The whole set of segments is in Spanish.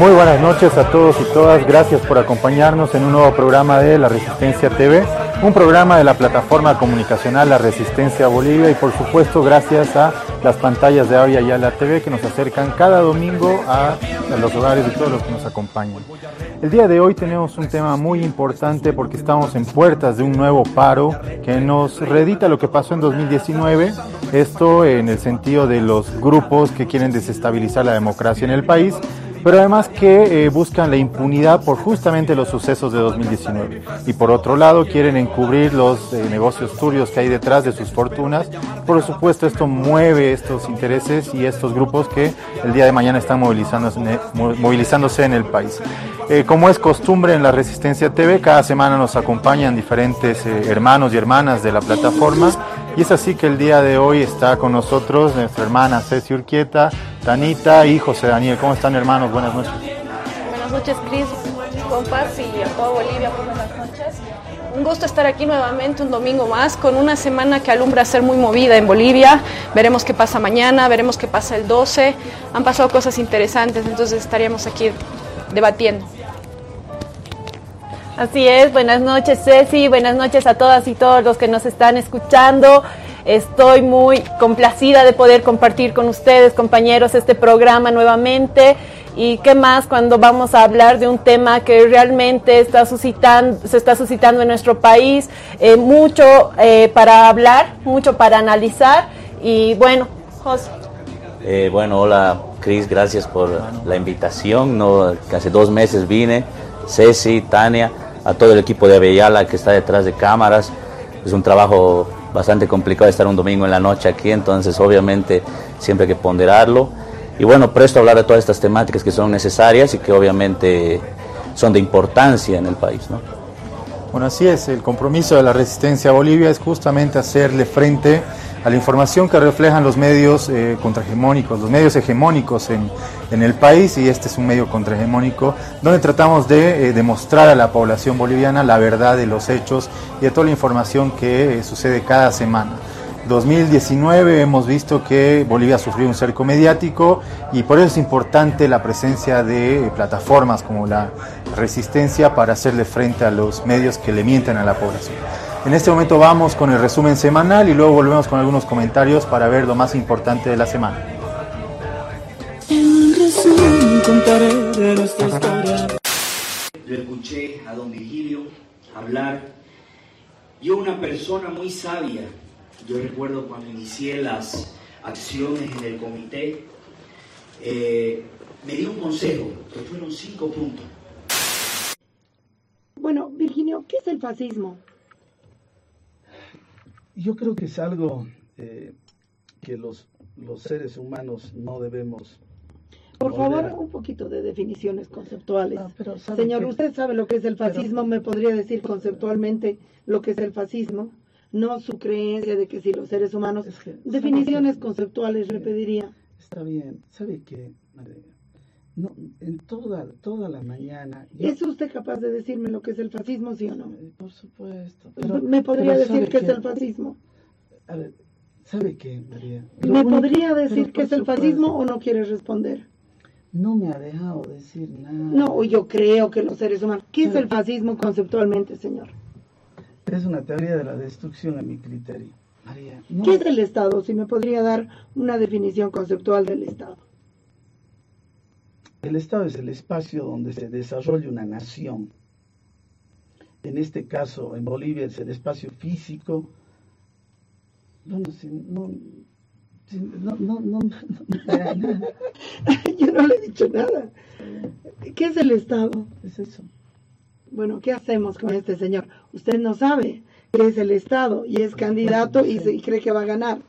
Muy buenas noches a todos y todas. Gracias por acompañarnos en un nuevo programa de La Resistencia TV, un programa de la plataforma comunicacional La Resistencia Bolivia y por supuesto gracias a las pantallas de Avia la TV que nos acercan cada domingo a, los hogares de todos los que nos acompañan. El día de hoy tenemos un tema muy importante porque estamos en puertas de un nuevo paro que nos reedita lo que pasó en 2019, esto en el sentido de los grupos que quieren desestabilizar la democracia en el país pero además que eh, buscan la impunidad por justamente los sucesos de 2019. Y por otro lado, quieren encubrir los eh, negocios turbios que hay detrás de sus fortunas. Por supuesto, esto mueve estos intereses y estos grupos que el día de mañana están movilizándose, movilizándose en el país. Eh, como es costumbre en la Resistencia TV, cada semana nos acompañan diferentes hermanos y hermanas de la plataforma. Y es así que el día de hoy está con nosotros nuestra hermana Ceci Urquieta, Tanita y José Daniel. ¿Cómo están hermanos? Buenas noches. Buenas noches Cris, compas y a toda Bolivia, buenas noches. Un gusto estar aquí nuevamente un domingo más con una semana que alumbra ser muy movida en Bolivia. Veremos qué pasa mañana, veremos qué pasa el 12. Han pasado cosas interesantes, entonces estaríamos aquí debatiendo. Así es, buenas noches Ceci, buenas noches a todas y todos los que nos están escuchando. Estoy muy complacida de poder compartir con ustedes, compañeros, este programa nuevamente. Y qué más cuando vamos a hablar de un tema que realmente está suscitando, se está suscitando en nuestro país, eh, mucho eh, para hablar, mucho para analizar. Y bueno, José. Eh, bueno, hola Cris, gracias por la invitación. No, hace dos meses vine, Ceci, Tania, a todo el equipo de Avellala que está detrás de cámaras. Es un trabajo bastante complicado estar un domingo en la noche aquí, entonces obviamente siempre hay que ponderarlo. Y bueno, presto a hablar de todas estas temáticas que son necesarias y que obviamente son de importancia en el país. ¿no? Bueno, así es, el compromiso de la resistencia a Bolivia es justamente hacerle frente a la información que reflejan los medios eh, los medios hegemónicos en, en, el país, y este es un medio contrahegemónico, donde tratamos de eh, demostrar a la población boliviana la verdad de los hechos y de toda la información que eh, sucede cada semana. 2019 hemos visto que Bolivia sufrió un cerco mediático y por eso es importante la presencia de plataformas como la Resistencia para hacerle frente a los medios que le mienten a la población. En este momento vamos con el resumen semanal y luego volvemos con algunos comentarios para ver lo más importante de la semana. Yo escuché a don Virgilio hablar. Yo, una persona muy sabia, yo recuerdo cuando inicié las acciones en el comité, eh, me dio un consejo, que fueron cinco puntos. Bueno, Virginio, ¿qué es el fascismo? Yo creo que es algo eh, que los, los seres humanos no debemos por favor, un poquito de definiciones conceptuales. Ah, Señor, usted sabe lo que es el fascismo, ¿me podría decir conceptualmente lo que es el fascismo? No su creencia de que si los seres humanos... definiciones conceptuales le pediría. Está bien, ¿sabe qué? No, en toda, toda la mañana... ¿Es usted capaz de decirme lo que es el fascismo, sí o no? Eh, por supuesto. ¿Me podría decir qué es el fascismo? A ver, ¿sabe qué, María? ¿Me podría decir qué es el fascismo o no quiere responder? No me ha dejado decir nada. No, yo creo que los seres humanos... ¿Qué es el fascismo conceptualmente, señor? Es una teoría de la destrucción a mi criterio. María, ¿Qué es el Estado? Si me podría dar una definición conceptual del Estado. El Estado es el espacio donde se desarrolla una nación. En este caso, en Bolivia es el espacio físico. no, no, no, no, Yo no le he dicho nada. ¿Qué es el Estado? Es eso. Bueno, ¿qué hacemos con este señor? Usted no sabe qué es el Estado y es candidato y, y cree que va a ganar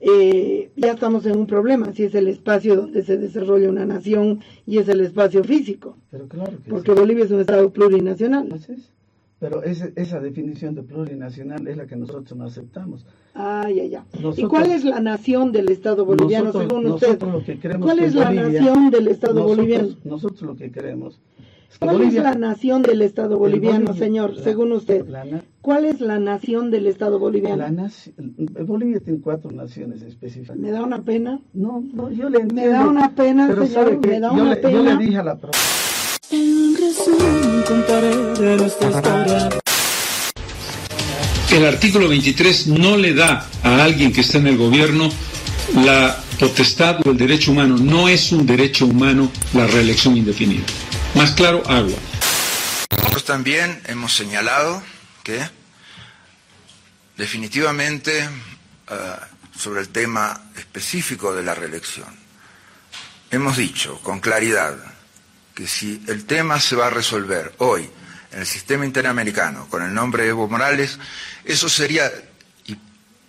eh, ya estamos en un problema, si es el espacio donde se desarrolla una nación y es el espacio físico. Pero claro porque Bolivia es un estado plurinacional. Pero esa definición de plurinacional es la que nosotros no aceptamos. Ah, ya, ya. ¿Y cuál es la nación del Estado boliviano nosotros, según usted? Lo que ¿Cuál es la nación del Estado boliviano? Nosotros lo que queremos ¿Cuál es la nación del Estado boliviano, señor, según usted? ¿Cuál es la nación del Estado boliviano? Bolivia tiene cuatro naciones específicas. ¿Me da una pena? No, no, yo le entiendo. Me da una pena, pero señor, sabe que me da yo, una le, pena. yo le dije a la El artículo 23 no le da a alguien que está en el gobierno la potestad o el derecho humano. No es un derecho humano la reelección indefinida. Más claro, agua. Nosotros también hemos señalado que definitivamente eh, sobre el tema específico de la reelección, hemos dicho con claridad que si el tema se va a resolver hoy en el sistema interamericano con el nombre de Evo Morales, eso sería, y,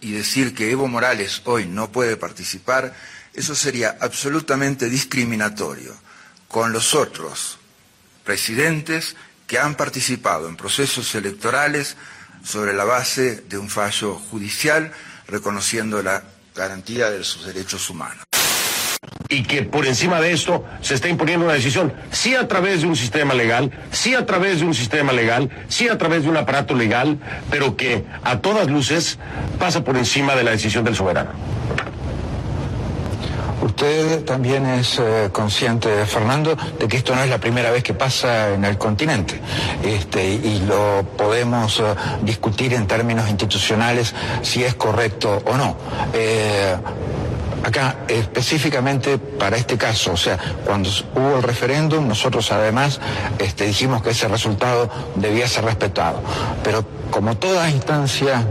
y decir que Evo Morales hoy no puede participar, eso sería absolutamente discriminatorio con los otros presidentes que han participado en procesos electorales sobre la base de un fallo judicial reconociendo la garantía de sus derechos humanos. Y que por encima de esto se está imponiendo una decisión, sí a través de un sistema legal, sí a través de un sistema legal, sí a través de un aparato legal, pero que a todas luces pasa por encima de la decisión del soberano. Usted también es eh, consciente, Fernando, de que esto no es la primera vez que pasa en el continente este, y lo podemos eh, discutir en términos institucionales si es correcto o no. Eh, acá específicamente para este caso, o sea, cuando hubo el referéndum, nosotros además este, dijimos que ese resultado debía ser respetado. Pero como toda instancia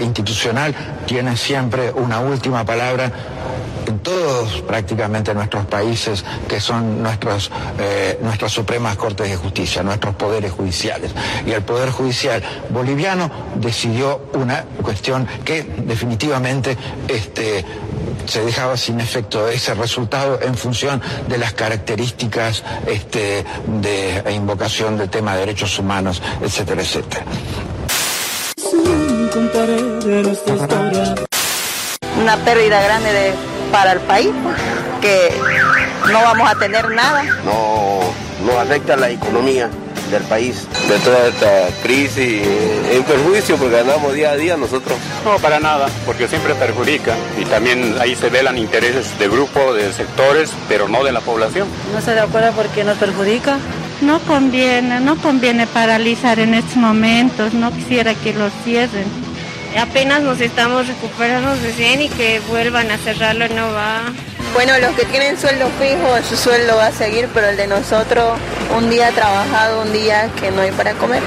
institucional tiene siempre una última palabra todos prácticamente nuestros países que son nuestros, eh, nuestras supremas cortes de justicia, nuestros poderes judiciales. Y el Poder Judicial boliviano decidió una cuestión que definitivamente este, se dejaba sin efecto ese resultado en función de las características este, de invocación del tema de derechos humanos, etcétera, etcétera. Una pérdida grande de para el país, que no vamos a tener nada. No, no afecta la economía del país. De toda esta crisis, en perjuicio porque ganamos día a día nosotros. No, para nada, porque siempre perjudica y también ahí se velan intereses de grupo, de sectores, pero no de la población. No se de acuerdo porque nos perjudica. No conviene, no conviene paralizar en estos momentos, no quisiera que lo cierren apenas nos estamos recuperando recién y que vuelvan a cerrarlo no va. Bueno, los que tienen sueldo fijo, su sueldo va a seguir, pero el de nosotros, un día trabajado, un día que no hay para comer.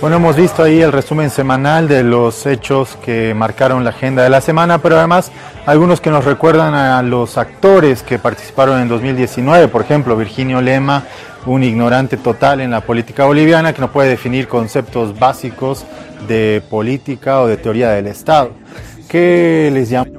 Bueno, hemos visto ahí el resumen semanal de los hechos que marcaron la agenda de la semana, pero además algunos que nos recuerdan a los actores que participaron en 2019, por ejemplo, Virginio Lema, un ignorante total en la política boliviana que no puede definir conceptos básicos de política o de teoría del Estado. ¿Qué les llama?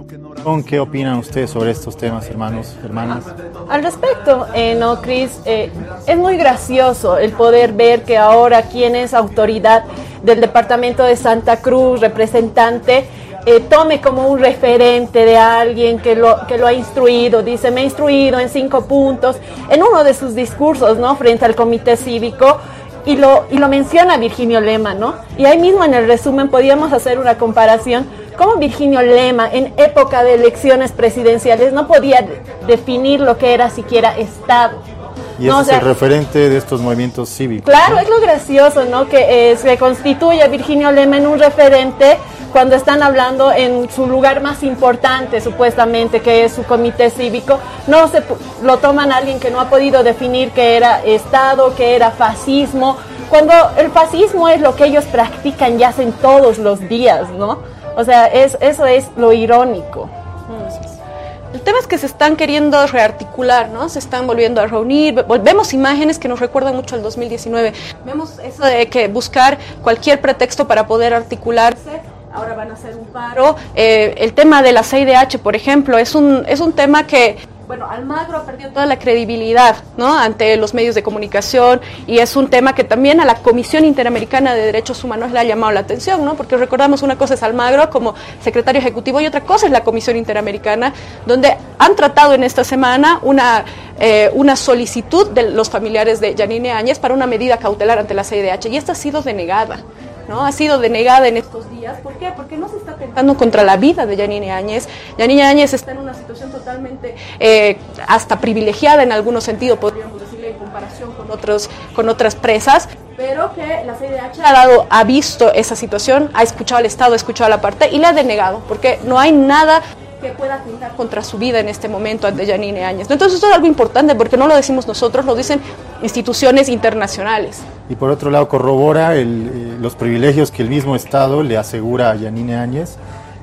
¿Qué opinan ustedes sobre estos temas, hermanos, hermanas? Al respecto, eh, no, Cris, eh, es muy gracioso el poder ver que ahora quien es autoridad del departamento de Santa Cruz, representante, eh, tome como un referente de alguien que lo, que lo ha instruido, dice, me ha instruido en cinco puntos, en uno de sus discursos, ¿no? Frente al comité cívico, y lo, y lo menciona Virginio Lema, ¿no? Y ahí mismo en el resumen podíamos hacer una comparación cómo Virginio Lema en época de elecciones presidenciales no podía definir lo que era siquiera Estado. Y ese es el referente de estos movimientos cívicos. Claro, es lo gracioso, ¿no? Que eh, se constituye a Virginio Lema en un referente cuando están hablando en su lugar más importante, supuestamente, que es su comité cívico, no se lo toman a alguien que no ha podido definir qué era Estado, qué era fascismo, cuando el fascismo es lo que ellos practican y hacen todos los días, ¿no? O sea, es, eso es lo irónico. El tema es que se están queriendo rearticular, ¿no? Se están volviendo a reunir. Vemos imágenes que nos recuerdan mucho al 2019. Vemos eso de que buscar cualquier pretexto para poder articularse. Ahora van a hacer un paro. Eh, el tema de la CIDH, por ejemplo, es un, es un tema que bueno, Almagro ha perdido toda la credibilidad ¿no? ante los medios de comunicación y es un tema que también a la Comisión Interamericana de Derechos Humanos le ha llamado la atención, ¿no? porque recordamos una cosa es Almagro como secretario ejecutivo y otra cosa es la Comisión Interamericana, donde han tratado en esta semana una, eh, una solicitud de los familiares de Janine Áñez para una medida cautelar ante la CIDH y esta ha sido denegada. ¿No? Ha sido denegada en estos días. ¿Por qué? Porque no se está atentando contra la vida de Yanine Áñez. Yanine Áñez está en una situación totalmente eh, hasta privilegiada en algunos sentidos, podríamos decirle, en comparación con, otros, con otras presas, pero que la CIDH ha, dado, ha visto esa situación, ha escuchado al Estado, ha escuchado a la parte y la ha denegado, porque no hay nada que pueda atentar contra su vida en este momento ante Yanine Áñez. Entonces eso es algo importante porque no lo decimos nosotros, lo dicen instituciones internacionales. Y por otro lado corrobora el, eh, los privilegios que el mismo Estado le asegura a Yanine Áñez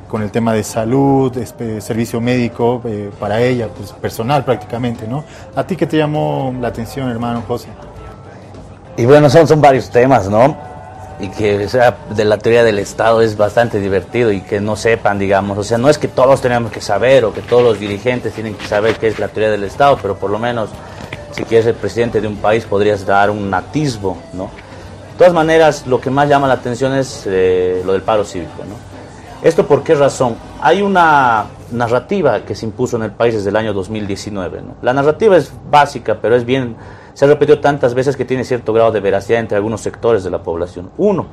con el tema de salud, espe- servicio médico eh, para ella, pues personal prácticamente, ¿no? ¿A ti qué te llamó la atención, hermano José? Y bueno, son, son varios temas, ¿no? Y que sea, de la teoría del Estado es bastante divertido y que no sepan, digamos. O sea, no es que todos tenemos que saber o que todos los dirigentes tienen que saber qué es la teoría del Estado, pero por lo menos si quieres ser presidente de un país podrías dar un atisbo, ¿no? De todas maneras, lo que más llama la atención es eh, lo del paro cívico, ¿no? ¿Esto por qué razón? Hay una narrativa que se impuso en el país desde el año 2019. ¿no? La narrativa es básica, pero es bien, se ha repetido tantas veces que tiene cierto grado de veracidad entre algunos sectores de la población. Uno,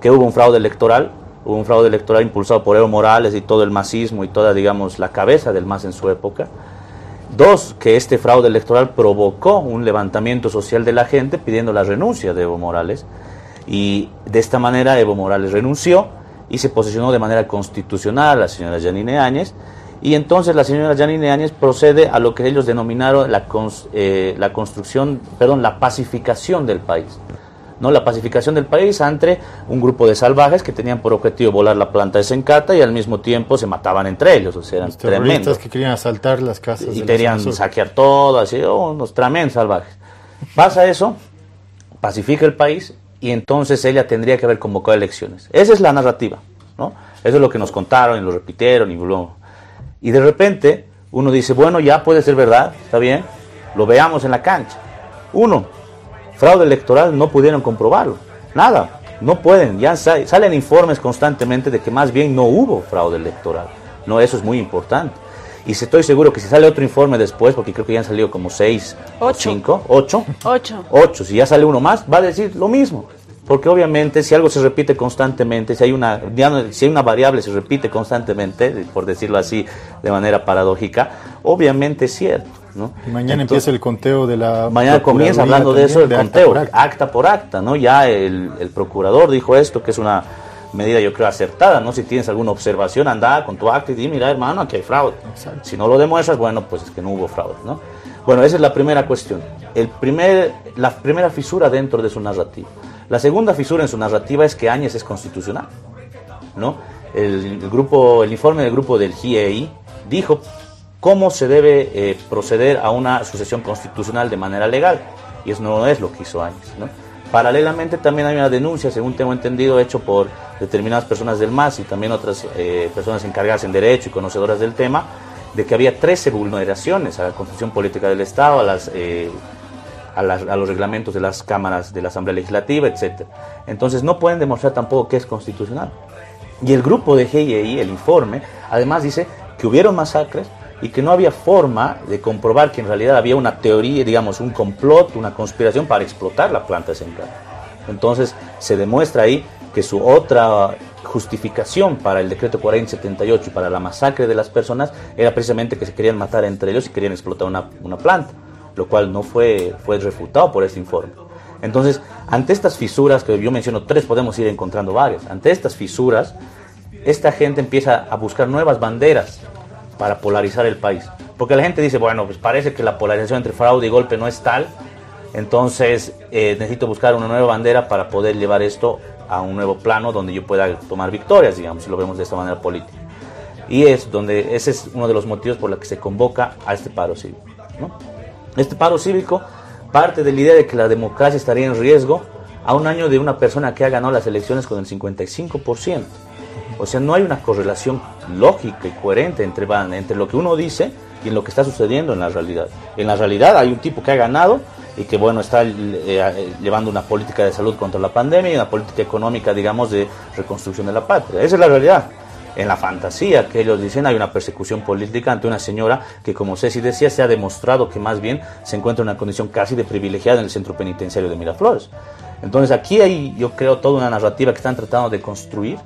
que hubo un fraude electoral, hubo un fraude electoral impulsado por Evo Morales y todo el masismo y toda, digamos, la cabeza del MAS en su época. Dos, que este fraude electoral provocó un levantamiento social de la gente pidiendo la renuncia de Evo Morales y de esta manera Evo Morales renunció y se posicionó de manera constitucional la señora Janine Áñez y entonces la señora Janine Áñez procede a lo que ellos denominaron la, cons- eh, la construcción, perdón, la pacificación del país. ¿no? La pacificación del país ante un grupo de salvajes que tenían por objetivo volar la planta de Sencata y al mismo tiempo se mataban entre ellos, o sea, eran Terroristas tremendos que querían asaltar las casas. y querían saquear todo, así, oh, unos tremendos salvajes. Pasa eso, pacifica el país y entonces ella tendría que haber convocado elecciones. Esa es la narrativa, ¿no? Eso es lo que nos contaron y lo repitieron y luego. Y de repente uno dice, bueno, ya puede ser verdad, está bien, lo veamos en la cancha. Uno, fraude electoral no pudieron comprobarlo, nada, no pueden, ya sa- salen informes constantemente de que más bien no hubo fraude electoral. No, eso es muy importante. Y estoy seguro que si sale otro informe después, porque creo que ya han salido como seis, o Ocho. cinco, ocho, Ocho. ocho, si ya sale uno más, va a decir lo mismo. Porque obviamente si algo se repite constantemente, si hay una, si hay una variable se repite constantemente, por decirlo así de manera paradójica, obviamente es cierto. ¿no? Y mañana Entonces- empieza el conteo de la. Mañana comienza hablando de eso el también, acta conteo, por acta. acta. por acta, ¿no? Ya el, el procurador dijo esto, que es una medida yo creo acertada, ¿no? Si tienes alguna observación, anda con tu acta y di, mira hermano, aquí hay fraude. Si no lo demuestras, bueno, pues es que no hubo fraude, ¿no? Bueno, esa es la primera cuestión. El primer, la primera fisura dentro de su narrativa. La segunda fisura en su narrativa es que Áñez es constitucional, ¿no? El, grupo, el informe del grupo del GIEI dijo cómo se debe eh, proceder a una sucesión constitucional de manera legal. Y eso no es lo que hizo Áñez. Paralelamente también hay una denuncia, según tengo entendido, hecho por determinadas personas del MAS y también otras eh, personas encargadas en derecho y conocedoras del tema, de que había 13 vulneraciones a la Constitución Política del Estado, a las... eh, a, los reglamentos de las cámaras de la Asamblea Legislativa, etc. Entonces no pueden demostrar tampoco que es constitucional. Y el grupo de GIEI, el informe, además dice que hubieron masacres y que no había forma de comprobar que en realidad había una teoría, digamos, un complot, una conspiración para explotar la planta central. Entonces se demuestra ahí que su otra justificación para el decreto 4078 y para la masacre de las personas era precisamente que se querían matar entre ellos y querían explotar una planta, lo cual no fue, fue refutado por este informe. Entonces, ante estas fisuras, que yo menciono tres, podemos ir encontrando varias, ante estas fisuras, esta gente empieza a buscar nuevas banderas para polarizar el país. Porque la gente dice, bueno, pues parece que la polarización entre fraude y golpe no es tal, entonces eh, necesito buscar una nueva bandera para poder llevar esto a un nuevo plano donde yo pueda tomar victorias, digamos, si lo vemos de esta manera política. Y es donde ese es uno de los motivos por los que se convoca a este paro cívico. ¿no? Este paro cívico parte de la idea de que la democracia estaría en riesgo a un año de una persona que ha ganado las elecciones con el 55%. O sea, no hay una correlación lógica y coherente entre, entre lo que uno dice y en lo que está sucediendo en la realidad. En la realidad hay un tipo que ha ganado y que bueno está eh, eh, llevando una política de salud contra la pandemia y una política económica, digamos, de reconstrucción de la patria. Esa es la realidad. En la fantasía que ellos dicen hay una persecución política ante una señora que, como Ceci decía, se ha demostrado que más bien se encuentra en una condición casi de privilegiada en el centro penitenciario de Miraflores. Entonces aquí hay, yo creo, toda una narrativa que están tratando de construir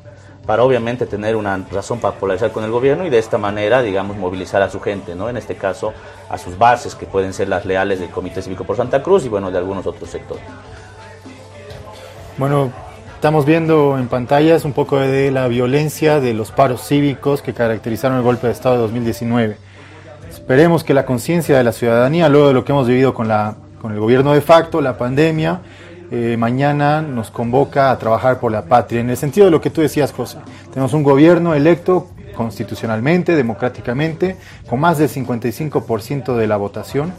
para obviamente tener una razón para polarizar con el gobierno y de esta manera, digamos, movilizar a su gente, ¿no? En este caso, a sus bases, que pueden ser las leales del Comité Cívico por Santa Cruz y, bueno, de algunos otros sectores. Bueno, estamos viendo en pantallas un poco de la violencia de los paros cívicos que caracterizaron el golpe de Estado de 2019. Esperemos que la conciencia de la ciudadanía, luego de lo que hemos vivido con, la, con el gobierno de facto, la pandemia, eh, mañana nos convoca a trabajar por la patria, en el sentido de lo que tú decías, José. Tenemos un gobierno electo constitucionalmente, democráticamente, con más del 55% de la votación,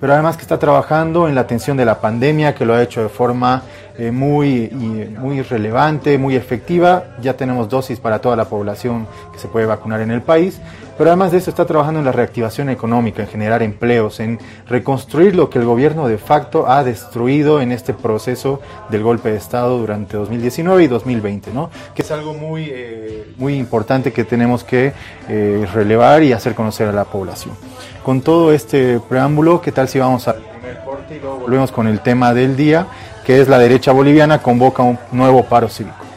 pero además que está trabajando en la atención de la pandemia, que lo ha hecho de forma eh, muy, muy relevante, muy efectiva. Ya tenemos dosis para toda la población que se puede vacunar en el país pero además de eso está trabajando en la reactivación económica, en generar empleos, en reconstruir lo que el gobierno de facto ha destruido en este proceso del golpe de Estado durante 2019 y 2020, ¿no? que es algo muy, eh, muy importante que tenemos que eh, relevar y hacer conocer a la población. Con todo este preámbulo, ¿qué tal si vamos corte volvemos con el tema del día, que es la derecha boliviana convoca un nuevo paro cívico?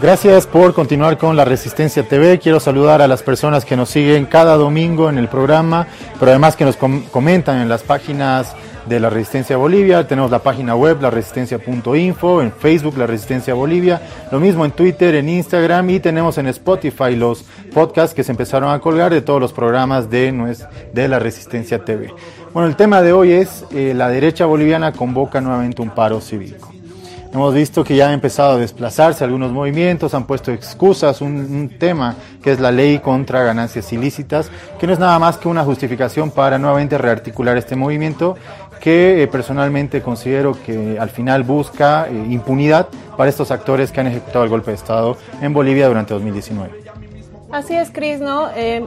Gracias por continuar con la Resistencia TV. Quiero saludar a las personas que nos siguen cada domingo en el programa, pero además que nos comentan en las páginas de la Resistencia Bolivia. Tenemos la página web, la resistencia.info, en Facebook, la Resistencia Bolivia, lo mismo en Twitter, en Instagram y tenemos en Spotify los podcasts que se empezaron a colgar de todos los programas de, de la Resistencia TV. Bueno, el tema de hoy es eh, la derecha boliviana convoca nuevamente un paro cívico. Hemos visto que ya han empezado a desplazarse algunos movimientos, han puesto excusas, un, tema que es la ley contra ganancias ilícitas, que no es nada más que una justificación para nuevamente rearticular este movimiento que eh, personalmente considero que al final busca eh, impunidad para estos actores que han ejecutado el golpe de Estado en Bolivia durante 2019. Así es, Cris, ¿no? Eh,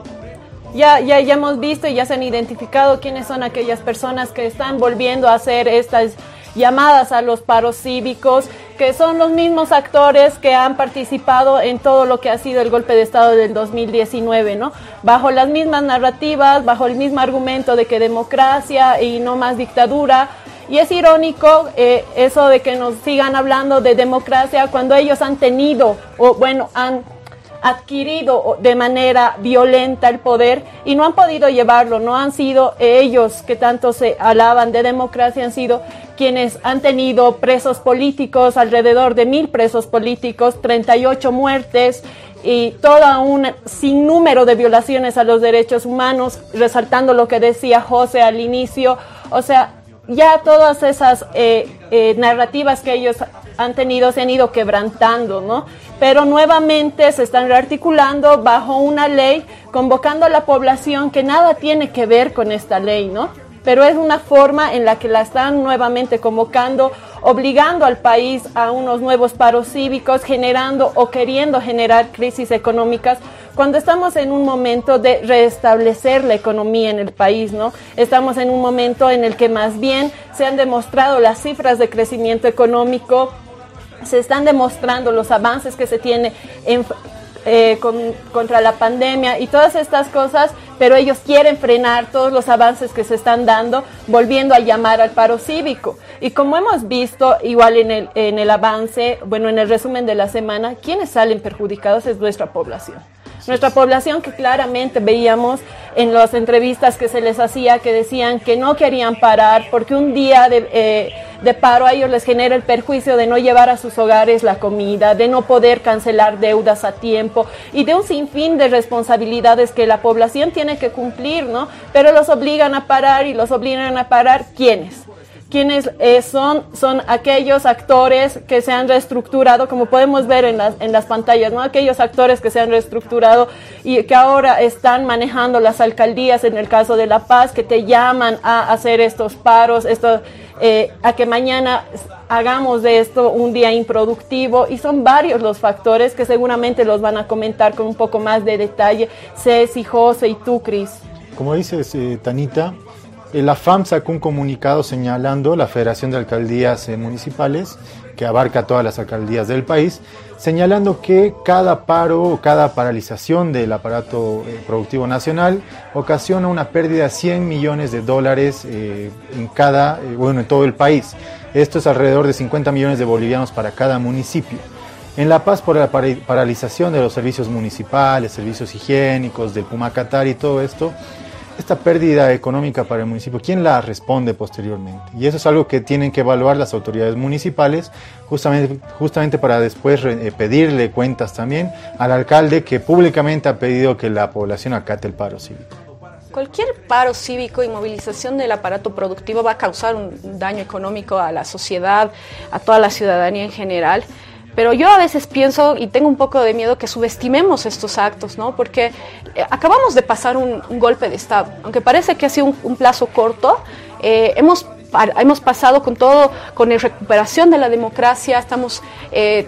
ya, ya, ya hemos visto y ya se han identificado quiénes son aquellas personas que están volviendo a hacer estas llamadas a los paros cívicos, que son los mismos actores que han participado en todo lo que ha sido el golpe de Estado del 2019, ¿no? Bajo las mismas narrativas, bajo el mismo argumento de que democracia y no más dictadura. Y es irónico eh, eso de que nos sigan hablando de democracia cuando ellos han tenido, o bueno, han adquirido de manera violenta el poder y no han podido llevarlo, no han sido ellos que tanto se alaban de democracia, han sido quienes han tenido presos políticos, alrededor de mil presos políticos, 38 muertes y todo un sinnúmero de violaciones a los derechos humanos, resaltando lo que decía José al inicio. O sea, ya todas esas eh, eh, narrativas que ellos han tenido se han ido quebrantando, ¿no? Pero nuevamente se están rearticulando bajo una ley, convocando a la población que nada tiene que ver con esta ley, ¿no? pero es una forma en la que la están nuevamente convocando, obligando al país a unos nuevos paros cívicos, generando o queriendo generar crisis económicas, cuando estamos en un momento de restablecer la economía en el país, ¿no? Estamos en un momento en el que más bien se han demostrado las cifras de crecimiento económico, se están demostrando los avances que se tiene en, eh, contra la pandemia y todas estas cosas, pero ellos quieren frenar todos los avances que se están dando, volviendo a llamar al paro cívico. Y como hemos visto, igual en el, en el avance, bueno, en el resumen de la semana, quienes salen perjudicados es nuestra población. Nuestra población que claramente veíamos en las entrevistas que se les hacía que decían que no querían parar porque un día de, eh, de paro a ellos les genera el perjuicio de no llevar a sus hogares la comida, de no poder cancelar deudas a tiempo y de un sinfín de responsabilidades que la población tiene que cumplir, ¿no? Pero los obligan a parar y los obligan a parar ¿quiénes? ¿Quiénes eh, son? Son aquellos actores que se han reestructurado, como podemos ver en las, en las pantallas, ¿no? Aquellos actores que se han reestructurado y que ahora están manejando las alcaldías, en el caso de La Paz, que te llaman a hacer estos paros, esto, eh, a que mañana hagamos de esto un día improductivo y son varios los factores que seguramente los van a comentar con un poco más de detalle Ceci, José y tú, Cris. Como dices, eh, Tanita, la FAM sacó un comunicado señalando la Federación de Alcaldías eh, Municipales, que abarca todas las alcaldías del país, señalando que cada paro o cada paralización del aparato eh, productivo nacional ocasiona una pérdida de 100 millones de dólares eh, en cada, bueno, en todo el país. Esto es alrededor de 50 millones de bolivianos para cada municipio. En La Paz, por la paralización de los servicios municipales, servicios higiénicos, del Pumacatar y todo esto, esta pérdida económica para el municipio, ¿quién la responde posteriormente? Y eso es algo que tienen que evaluar las autoridades municipales, justamente, justamente para después eh, pedirle cuentas también al alcalde que públicamente ha pedido que la población acate el paro cívico. Cualquier paro cívico y movilización del aparato productivo va a causar un daño económico a la sociedad, a toda la ciudadanía en general. Pero yo a veces pienso y tengo un poco de miedo que subestimemos estos actos, ¿no? Porque eh, acabamos de pasar un, golpe de Estado. Aunque parece que ha sido un, plazo corto, eh, hemos hemos pasado con todo, con la recuperación de la democracia, estamos eh,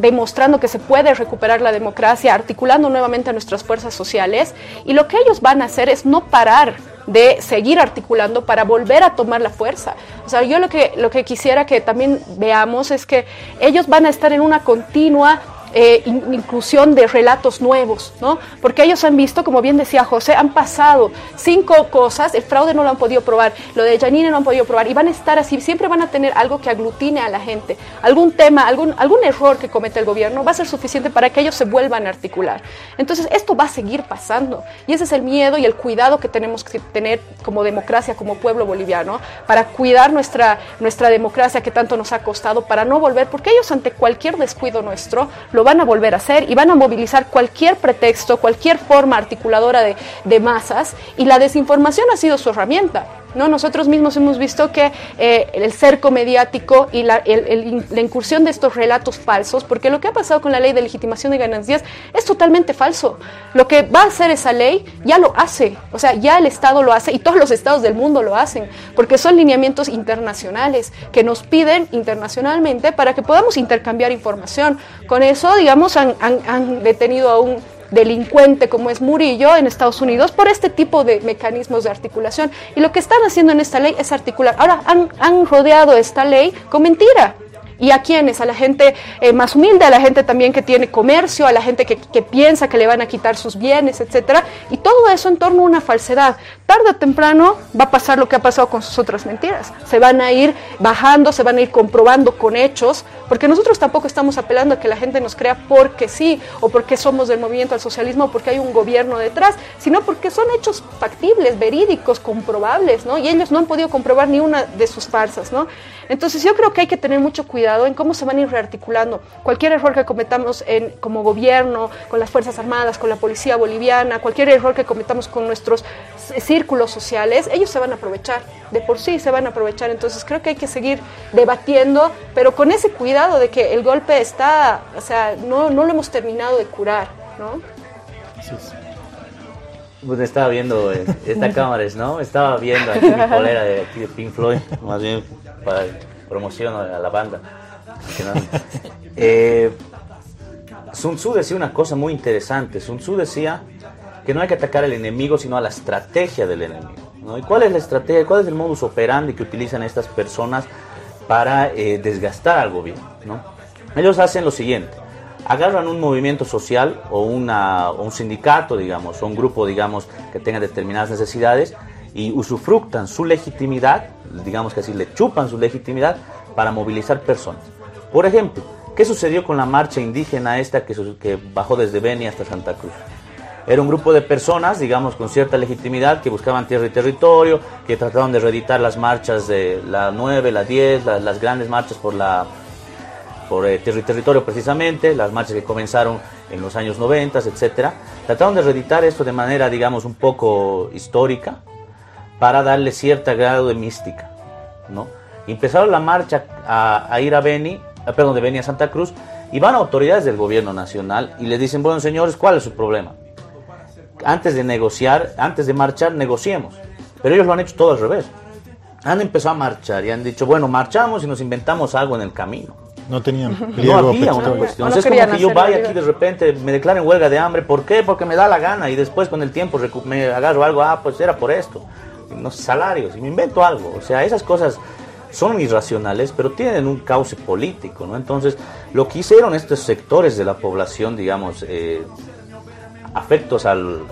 demostrando que se puede recuperar la democracia, articulando nuevamente a nuestras fuerzas sociales, y lo que ellos van a hacer es no parar de seguir articulando para volver a tomar la fuerza. O sea, yo lo que, lo que quisiera que también veamos es que ellos van a estar en una continua eh, inclusión de relatos nuevos, ¿no? Porque ellos han visto, como bien decía José, han pasado cinco cosas, el fraude no lo han podido probar, lo de Janine no han podido probar, y van a estar así, siempre van a tener algo que aglutine a la gente, algún tema, algún, algún error que comete el gobierno va a ser suficiente para que ellos se vuelvan a articular. Entonces, esto va a seguir pasando, y ese es el miedo y el cuidado que tenemos que tener como democracia, como pueblo boliviano, para cuidar nuestra, nuestra democracia que tanto nos ha costado, para no volver, porque ellos ante cualquier descuido nuestro, lo van a volver a hacer y van a movilizar cualquier pretexto, cualquier forma articuladora de, de masas y la desinformación ha sido su herramienta. ¿no? Nosotros mismos hemos visto que eh, el cerco mediático y la, la, incursión de estos relatos falsos, porque lo que ha pasado con la ley de legitimación de ganancias es totalmente falso. Lo que va a hacer esa ley ya lo hace, o sea, ya el Estado lo hace y todos los estados del mundo lo hacen, porque son lineamientos internacionales que nos piden internacionalmente para que podamos intercambiar información. Con eso, digamos, han, detenido a un delincuente como es Murillo en Estados Unidos por este tipo de mecanismos de articulación. Y lo que están haciendo en esta ley es articular. Ahora han, han rodeado esta ley con mentira. ¿Y a quiénes? A la gente eh, más humilde, a la gente también que tiene comercio, a la gente que, piensa que le van a quitar sus bienes, etcétera. Y todo eso en torno a una falsedad. Tarde o temprano va a pasar lo que ha pasado con sus otras mentiras. Se van a ir bajando, se van a ir comprobando con hechos, porque nosotros tampoco estamos apelando a que la gente nos crea porque sí, o porque somos del movimiento al socialismo, o porque hay un gobierno detrás, sino porque son hechos factibles, verídicos, comprobables, ¿no? Y ellos no han podido comprobar ni una de sus farsas, ¿no? Entonces yo creo que hay que tener mucho cuidado en cómo se van a ir rearticulando. Cualquier error que cometamos en, como gobierno, con las Fuerzas Armadas, con la Policía Boliviana, cualquier error que cometamos con nuestros círculos sociales, ellos se van a aprovechar, de por sí se van a aprovechar. Entonces creo que hay que seguir debatiendo, pero con ese cuidado de que el golpe está, o sea, no, no lo hemos terminado de curar, ¿no? Pues estaba viendo eh, esta cámara, ¿no? Estaba viendo aquí mi polera de, aquí de Pink Floyd, más bien para promoción a la banda. Eh, Sun Tzu decía una cosa muy interesante. Sun Tzu decía que no hay que atacar al enemigo, sino a la estrategia del enemigo. ¿no? ¿Y cuál es la estrategia? ¿Cuál es el modus operandi que utilizan estas personas para eh, desgastar al gobierno? ¿no? Ellos hacen lo siguiente. Agarran un movimiento social o, una, o un sindicato, digamos, o un grupo, digamos, que tenga determinadas necesidades y usufructan su legitimidad, digamos que así, le chupan su legitimidad para movilizar personas. Por ejemplo, ¿qué sucedió con la marcha indígena esta que, que bajó desde Beni hasta Santa Cruz? Era un grupo de personas, digamos, con cierta legitimidad, que buscaban tierra y territorio, que trataban de reeditar las marchas de la 9, la 10, las grandes marchas por la por eh, tierra y territorio precisamente, las marchas que comenzaron en los años 90, etcétera. Trataron de reeditar esto de manera, digamos, un poco histórica, para darle cierto grado de mística, ¿no? Empezaron la marcha a, a ir a Beni, eh, perdón, de Beni a Santa Cruz, y van autoridades del gobierno nacional y les dicen, bueno señores, ¿cuál es su problema? Antes de negociar, antes de marchar, negociemos. Pero ellos lo han hecho todo al revés. Han empezado a marchar y han dicho, bueno, marchamos y nos inventamos algo en el camino. No tenían No pliego había una cuestión. O sea, es como que yo vaya aquí de repente, me declaren huelga de hambre. ¿Por qué? Porque me da la gana y después con el tiempo me agarro algo. Ah, pues era por esto. No sé, salarios. Y me invento algo. O sea, esas cosas son irracionales, pero tienen un cauce político, ¿no? Entonces, lo que hicieron estos sectores de la población, digamos, eh, afectos al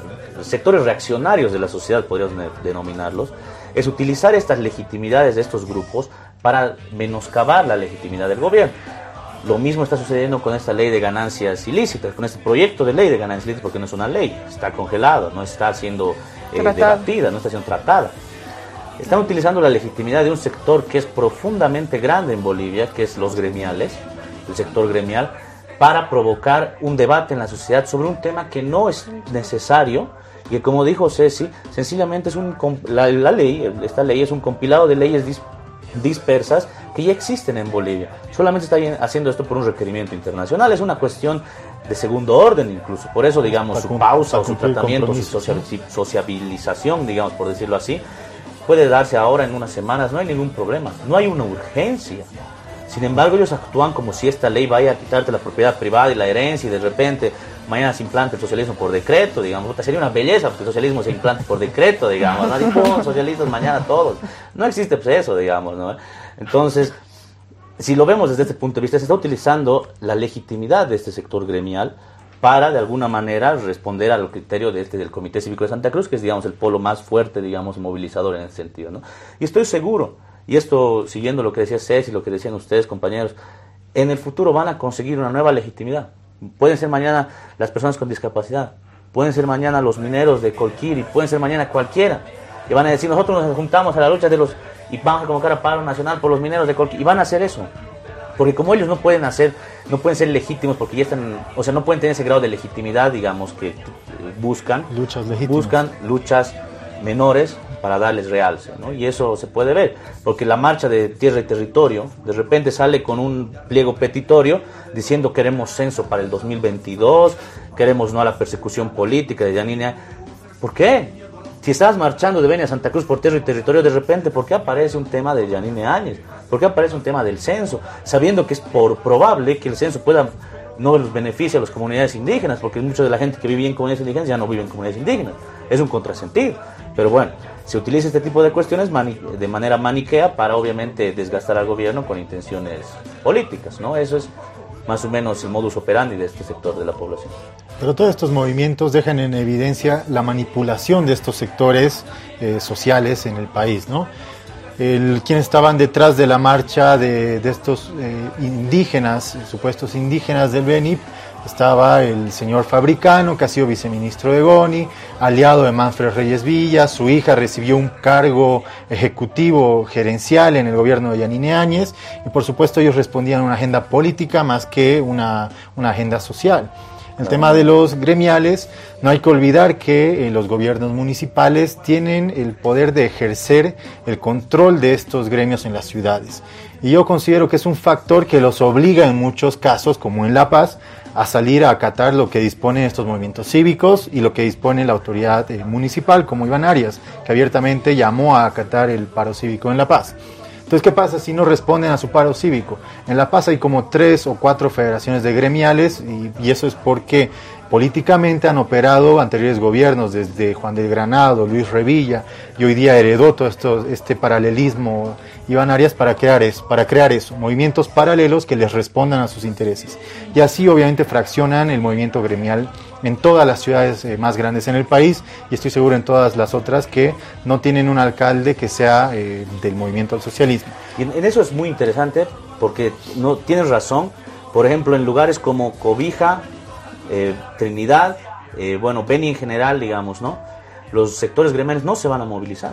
sectores reaccionarios de la sociedad, podríamos denominarlos, es utilizar estas legitimidades de estos grupos para menoscabar la legitimidad del gobierno. Lo mismo está sucediendo con esta ley de ganancias ilícitas, con este proyecto de ley de ganancias ilícitas, porque no es una ley, está congelado, no está siendo eh, debatida, no está siendo tratada. Están utilizando la legitimidad de un sector que es profundamente grande en Bolivia, que es los gremiales, el sector gremial, para provocar un debate en la sociedad sobre un tema que no es necesario y que, como dijo Ceci, sencillamente es un la, la ley, esta ley es un compilado de leyes dis- dispersas que ya existen en Bolivia. Solamente está haciendo esto por un requerimiento internacional, es una cuestión de segundo orden incluso. Por eso, digamos, su pausa o su tratamiento, su sociabilización, digamos, por decirlo así, puede darse ahora en unas semanas, no hay ningún problema, no hay una urgencia. Sin embargo, ellos actúan como si esta ley vaya a quitarte la propiedad privada y la herencia y de repente mañana se implante el socialismo por decreto, digamos. Sería una belleza porque el socialismo se implante por decreto, digamos. ¿no? Pum, socialistas mañana todos. No existe pues, eso, digamos. ¿no? Entonces, si lo vemos desde este punto de vista, se está utilizando la legitimidad de este sector gremial para, de alguna manera, responder al criterio de este, del Comité Cívico de Santa Cruz, que es, digamos, el polo más fuerte, digamos, movilizador en ese sentido. ¿no? Y estoy seguro, y esto siguiendo lo que decía Ceci, lo que decían ustedes, compañeros, en el futuro van a conseguir una nueva legitimidad. Pueden ser mañana las personas con discapacidad, pueden ser mañana los mineros de Colquiri, pueden ser mañana cualquiera. Y van a decir, nosotros nos juntamos a la lucha de los... y vamos a convocar a paro nacional por los mineros de Colquiri. Y van a hacer eso. Porque como ellos no pueden hacer, no pueden ser legítimos porque ya están, o sea, no pueden tener ese grado de legitimidad, digamos, que eh, buscan. Luchas legítimas. Buscan luchas menores para darles realce, ¿no? Y eso se puede ver, porque la marcha de tierra y territorio de repente sale con un pliego petitorio diciendo queremos censo para el 2022, queremos no a la persecución política de Yanina. ¿Por qué? Si estás marchando de Beni a Santa Cruz por tierra y territorio, de repente, ¿por qué aparece un tema de Yanine Áñez? ¿Por qué aparece un tema del censo? Sabiendo que es por probable que el censo pueda no los beneficie a las comunidades indígenas, porque mucha de la gente que vivía en comunidades indígenas ya no vive en comunidades indígenas. Es un contrasentido. Pero bueno, se utiliza este tipo de cuestiones de manera maniquea para obviamente desgastar al gobierno con intenciones políticas, ¿no? Eso es más o menos el modus operandi de este sector de la población. Pero todos estos movimientos dejan en evidencia la manipulación de estos sectores eh, sociales en el país, ¿no? El, estaban detrás de la marcha de, de estos eh, indígenas, supuestos indígenas del Beni, estaba el señor Fabricano, que ha sido viceministro de Goni, aliado de Manfred Reyes Villa, su hija recibió un cargo ejecutivo gerencial en el gobierno de Yanine Áñez, y por supuesto ellos respondían a una agenda política más que una, una agenda social. El tema de los gremiales, no hay que olvidar que eh, los gobiernos municipales tienen el poder de ejercer el control de estos gremios en las ciudades. Y yo considero que es un factor que los obliga en muchos casos, como en La Paz, a salir a acatar lo que disponen estos movimientos cívicos y lo que dispone la autoridad eh, municipal, como Iván Arias, que abiertamente llamó a acatar el paro cívico en La Paz. Entonces, ¿qué pasa si no responden a su paro cívico? En La Paz hay como tres o cuatro federaciones de gremiales y, eso es porque políticamente han operado anteriores gobiernos, desde Juan del Granado, Luis Revilla, y hoy día heredó todo esto, este paralelismo Iván Arias para crear eso, para crear eso, movimientos paralelos que les respondan a sus intereses. Y así obviamente fraccionan el movimiento gremial en todas las ciudades eh, más grandes en el país y estoy seguro en todas las otras que no tienen un alcalde que sea eh, del movimiento al socialismo. Y en, eso es muy interesante porque no tienes razón. Por ejemplo, en lugares como Cobija, eh, Trinidad, bueno, Beni en general, digamos, ¿no? Los sectores gremiales no se van a movilizar.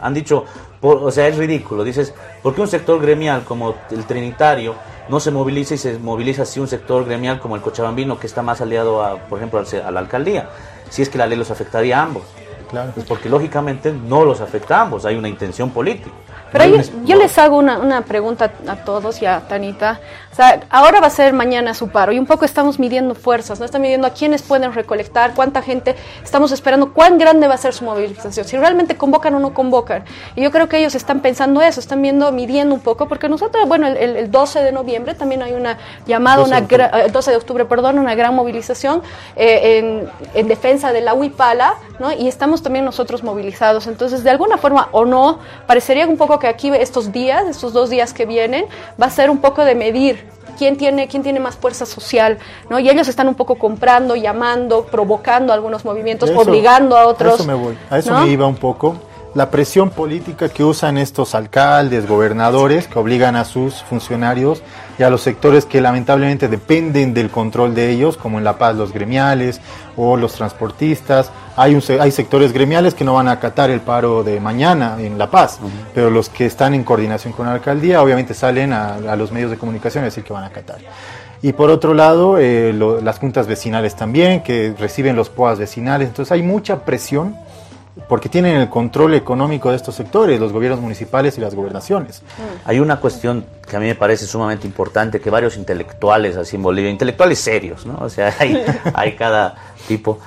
Han dicho, por- o sea, es ridículo. Dices, ¿por qué un sector gremial como el Trinitario no se moviliza y se moviliza así un sector gremial como el Cochabambino que está más aliado, a, por ejemplo, al se- a la alcaldía? Si es que la ley los afectaría a ambos. Claro. Pues porque lógicamente no los afecta a ambos, hay una intención política. Pero yo, yo les hago una, una, pregunta a todos y a Tanita. O sea, ahora va a ser mañana su paro y un poco estamos midiendo fuerzas, ¿no? Están midiendo a quiénes pueden recolectar, cuánta gente, estamos esperando cuán grande va a ser su movilización, si realmente convocan o no convocan. Y yo creo que ellos están pensando eso, están viendo, midiendo un poco, porque nosotros, bueno, el, el 12 de noviembre también hay una llamada, 12 una el 12 de octubre, perdón, una gran movilización eh, en, en, defensa de la Huipala, ¿no? Y estamos también nosotros movilizados. Entonces, de alguna forma o no, parecería un poco que aquí estos días, estos dos días que vienen, va a ser un poco de medir quién tiene, quién tiene más fuerza social, ¿no? Y ellos están un poco comprando, llamando, provocando algunos movimientos, eso, obligando a otros. A eso me voy, a eso ¿no? me iba un poco. La presión política que usan estos alcaldes, gobernadores, que obligan a sus funcionarios y a los sectores que lamentablemente dependen del control de ellos, como en La Paz los gremiales o los transportistas. Hay, un, hay sectores gremiales que no van a acatar el paro de mañana en La Paz, uh -huh. pero los que están en coordinación con la alcaldía obviamente salen a, a los medios de comunicación a decir que van a acatar. Y por otro lado, eh, lo, las juntas vecinales también, que reciben los POAs vecinales. Entonces hay mucha presión porque tienen el control económico de estos sectores, los gobiernos municipales y las gobernaciones. Hay una cuestión que a mí me parece sumamente importante, que varios intelectuales así en Bolivia, intelectuales serios, ¿no? O sea, hay, hay cada tipo,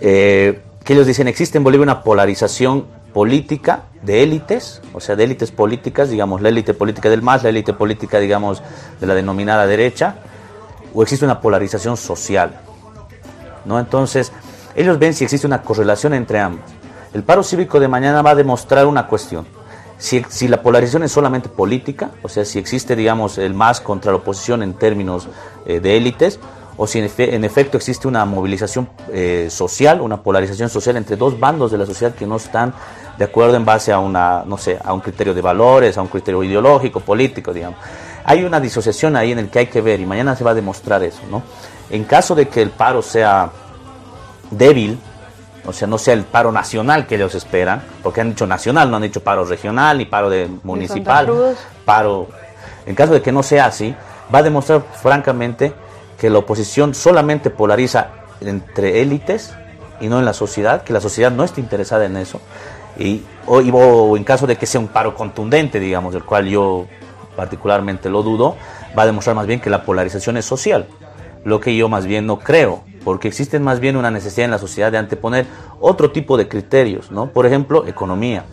eh, que ellos dicen, existe en Bolivia una polarización política de élites, o sea, de élites políticas, digamos, la élite política del MAS, la élite política, digamos, de la denominada derecha, o existe una polarización social, ¿no? Entonces, ellos ven si existe una correlación entre ambas. El paro cívico de mañana va a demostrar una cuestión. Si, la polarización es solamente política, o sea, si existe, digamos, el más contra la oposición en términos eh, de élites, o si en, efe, efecto existe una movilización eh, social, una polarización social entre dos bandos de la sociedad que no están de acuerdo en base a una, no sé, a un criterio de valores, a un criterio ideológico, político, digamos. Hay una disociación ahí en el que hay que ver y mañana se va a demostrar eso, ¿no? En caso de que el paro sea débil, o sea, no sea el paro nacional que ellos esperan, porque han dicho nacional, no han dicho paro regional ni paro de municipal, paro. En caso de que no sea así, va a demostrar francamente que la oposición solamente polariza entre élites y no en la sociedad, que la sociedad no está interesada en eso, y o, o en caso de que sea un paro contundente, digamos, del cual yo particularmente lo dudo, va a demostrar más bien que la polarización es social, lo que yo más bien no creo porque existe más bien una necesidad en la sociedad de anteponer otro tipo de criterios, ¿no? Por ejemplo, economía.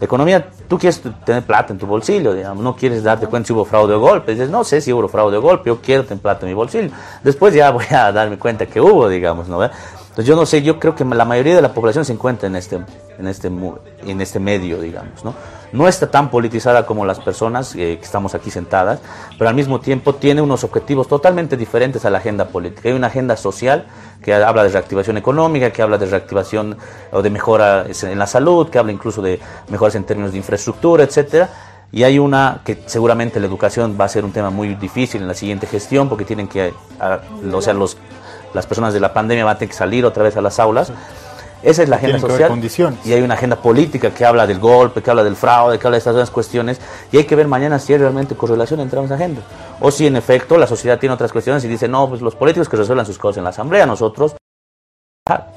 La economía, tú quieres tener plata en tu bolsillo, digamos, no quieres darte cuenta si hubo fraude o golpe. Dices, no sé si hubo fraude o golpe, yo quiero tener plata en mi bolsillo. Después ya voy a darme cuenta que hubo, digamos, ¿no? Entonces yo no sé, yo creo que la mayoría de la población se encuentra en este, en este, en este medio, digamos, ¿no? No está tan politizada como las personas eh, que estamos aquí sentadas, pero al mismo tiempo tiene unos objetivos totalmente diferentes a la agenda política. Hay una agenda social que habla de reactivación económica, que habla de reactivación o de mejora en la salud, que habla incluso de mejoras en términos de infraestructura, etcétera. Y hay una que seguramente la educación va a ser un tema muy difícil en la siguiente gestión, porque tienen que, o sea, las personas de la pandemia van a tener que salir otra vez a las aulas. Esa es la agenda social. Y hay una agenda política que habla del golpe, que habla del fraude, que habla de estas otras cuestiones. Y hay que ver mañana si hay realmente correlación entre ambas agendas. O si en efecto la sociedad tiene otras cuestiones y dice, no, pues los políticos que resuelvan sus cosas en la asamblea, nosotros.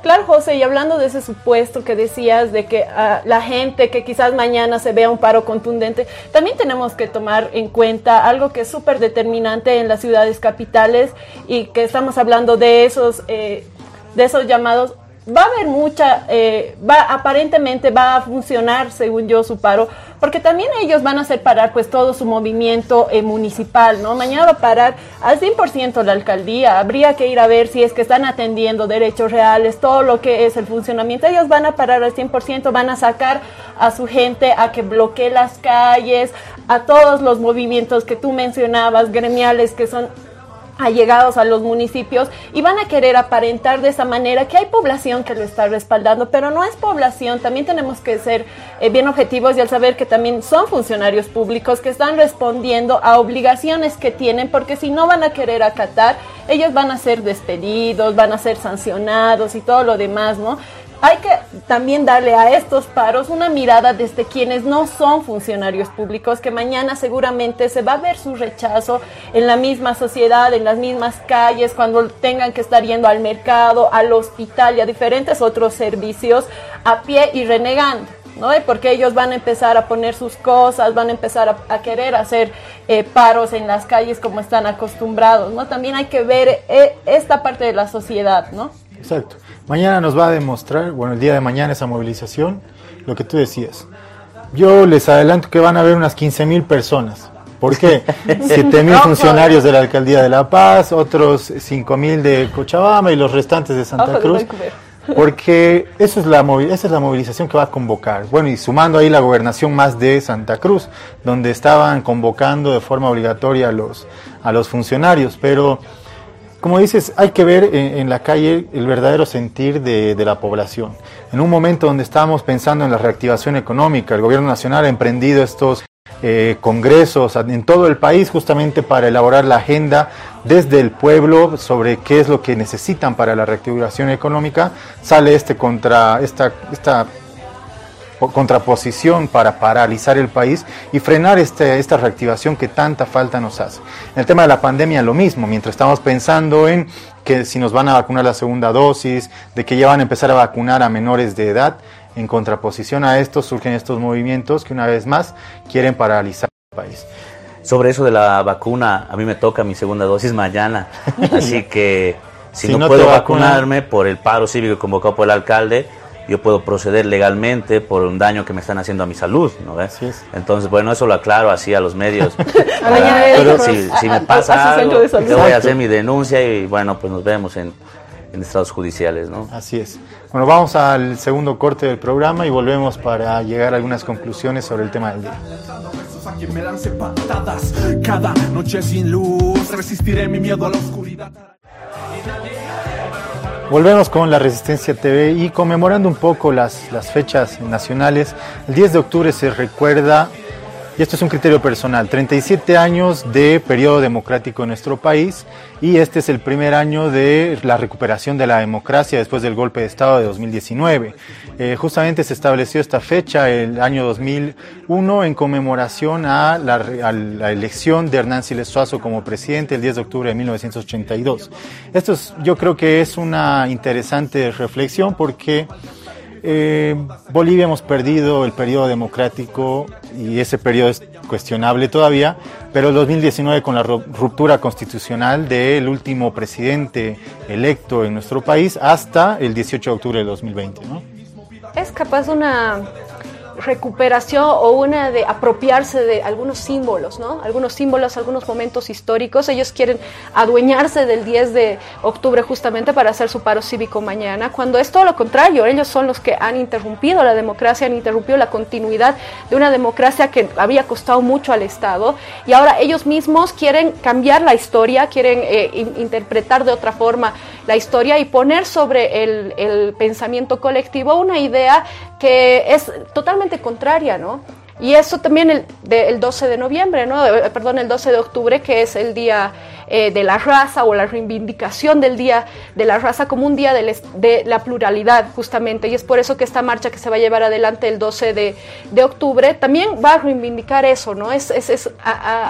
Claro, José, y hablando de ese supuesto que decías de que uh, la gente que quizás mañana se vea un paro contundente, también tenemos que tomar en cuenta algo que es súper determinante en las ciudades capitales y que estamos hablando de esos, eh, de esos llamados va a haber mucha, eh, va, aparentemente va a funcionar, según yo, su paro, porque también ellos van a hacer parar pues todo su movimiento eh, municipal, ¿no? Mañana va a parar al 100% la alcaldía, habría que ir a ver si es que están atendiendo derechos reales, todo lo que es el funcionamiento, ellos van a parar al 100%, van a sacar a su gente a que bloquee las calles, a todos los movimientos que tú mencionabas, gremiales que son allegados a los municipios y van a querer aparentar de esa manera que hay población que lo está respaldando, pero no es población, también tenemos que ser eh, bien objetivos y al saber que también son funcionarios públicos que están respondiendo a obligaciones que tienen, porque si no van a querer acatar, ellos van a ser despedidos, van a ser sancionados y todo lo demás, ¿no? Hay que también darle a estos paros una mirada desde quienes no son funcionarios públicos, que mañana seguramente se va a ver su rechazo en la misma sociedad, en las mismas calles, cuando tengan que estar yendo al mercado, al hospital y a diferentes otros servicios a pie y renegando. ¿no? Porque ellos van a empezar a poner sus cosas, van a empezar a, querer hacer eh, paros en las calles como están acostumbrados, ¿no? También hay que ver eh, esta parte de la sociedad, ¿no? Exacto. Mañana nos va a demostrar, bueno, el día de mañana esa movilización, lo que tú decías. Yo les adelanto que van a haber unas 15 mil personas. ¿Por qué? 7 mil funcionarios de la Alcaldía de La Paz, otros 5 mil de Cochabamba y los restantes de Santa Cruz. Porque eso es la, esa es la movilización que va a convocar. Bueno, y sumando ahí la gobernación más de Santa Cruz, donde estaban convocando de forma obligatoria a los, a los funcionarios. Pero, como dices, hay que ver en, la calle el verdadero sentir de, la población. En un momento donde estábamos pensando en la reactivación económica, el gobierno nacional ha emprendido estos eh, congresos en todo el país justamente para elaborar la agenda desde el pueblo sobre qué es lo que necesitan para la reactivación económica, sale este contra esta, esta contraposición para paralizar el país y frenar este, esta reactivación que tanta falta nos hace. En el tema de la pandemia lo mismo, mientras estamos pensando en que si nos van a vacunar la segunda dosis, de que ya van a empezar a vacunar a menores de edad, en contraposición a esto surgen estos movimientos que una vez más quieren paralizar el país. Sobre eso de la vacuna, a mí me toca mi segunda dosis mañana, así que si, no, puedo vacunarme por el paro cívico convocado por el alcalde, yo puedo proceder legalmente por un daño que me están haciendo a mi salud, ¿no ves? Entonces, bueno, eso lo aclaro así a los medios. pero si, si, me pasa algo, yo voy a hacer mi denuncia y bueno, pues nos vemos en, en estados judiciales, ¿no? Así es. Bueno, vamos al segundo corte del programa y volvemos para llegar a algunas conclusiones sobre el tema del día. Cada noche sin luz, resistiré mi miedo a la oscuridad. Volvemos con la Resistencia TV y conmemorando un poco las, las fechas nacionales. El 10 de octubre se recuerda y esto es un criterio personal, 37 años de periodo democrático en nuestro país y este es el primer año de la recuperación de la democracia después del golpe de Estado de 2019. Eh, justamente se estableció esta fecha, el año 2001, en conmemoración a la, a elección de Hernán Siles Suazo como presidente el 10 de octubre de 1982. Esto es, yo creo que es una interesante reflexión porque eh, Bolivia hemos perdido el periodo democrático y ese periodo es cuestionable todavía, pero el 2019 con la ruptura constitucional del último presidente electo en nuestro país hasta el 18 de octubre de 2020. ¿no? Es capaz una recuperación o una de apropiarse de algunos símbolos, ¿no? Algunos símbolos, algunos momentos históricos. Ellos quieren adueñarse del 10 de octubre justamente para hacer su paro cívico mañana, cuando es todo lo contrario. Ellos son los que han interrumpido la democracia, han interrumpido la continuidad de una democracia que había costado mucho al Estado y ahora ellos mismos quieren cambiar la historia, quieren eh, interpretar de otra forma la historia y poner sobre el, el pensamiento colectivo una idea que es totalmente contraria, ¿no? Y eso también el, el 12 de noviembre, ¿no? Eh, perdón, el 12 de octubre, que es el Día eh, de la Raza o la reivindicación del Día de la Raza como un día de, de, la pluralidad, justamente. Y es por eso que esta marcha que se va a llevar adelante el 12 de, de octubre también va a reivindicar eso, ¿no? Es, es, es,